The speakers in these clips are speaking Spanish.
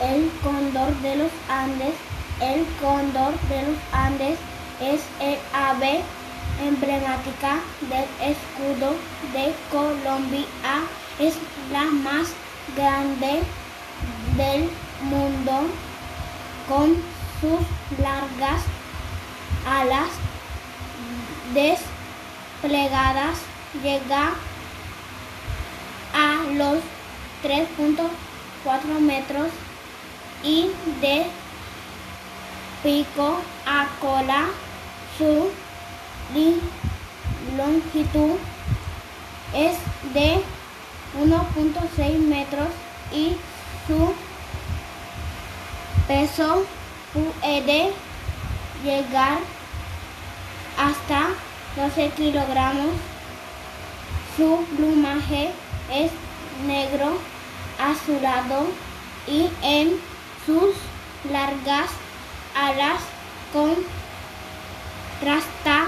El cóndor de los Andes. El de los Andes es el ave emblemática del escudo de Colombia. Es la más grande del mundo con sus largas alas desplegadas llega a los 3.4 metros y de pico a cola su longitud es de 1.6 metros y su peso puede llegar hasta 12 kilogramos. Su plumaje es negro azulado y en sus largas alas contrasta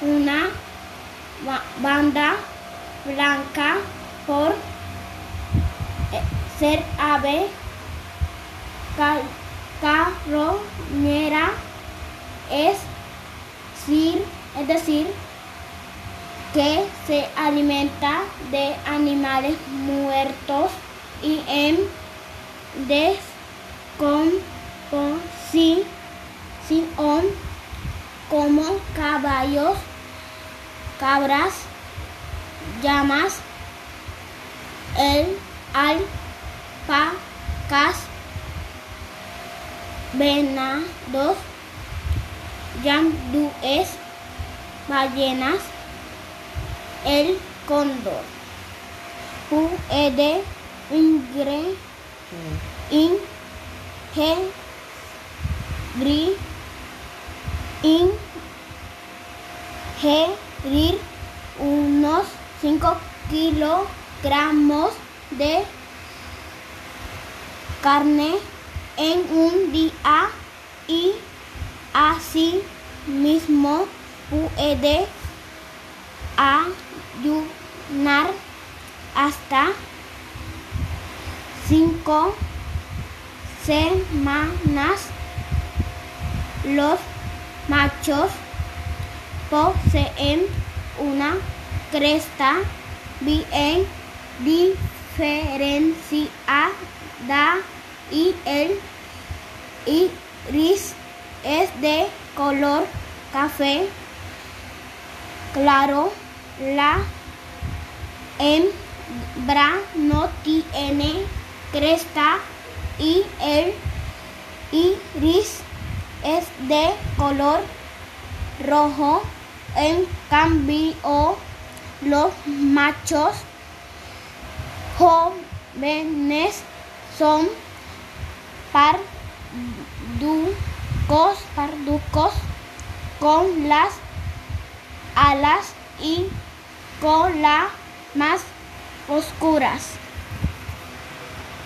una banda blanca por eh, ser ave carroñera es decir, es decir que se alimenta de animales muertos y en descomposición como caballos, cabras, llamas, el alpacas, venados, yandúes, ballenas, el cóndor. Puede ingre, ingerir, ingerir unos 5 kilogramos de carne en un día y así mismo puede ayunar hasta cinco semanas. Los machos poseen una cresta bien diferenciada y el iris es de color café claro. La hembra no tiene cresta y el iris es de color rojo. En cambio, los machos jóvenes son parducos, parducos con las alas y cola más oscuras.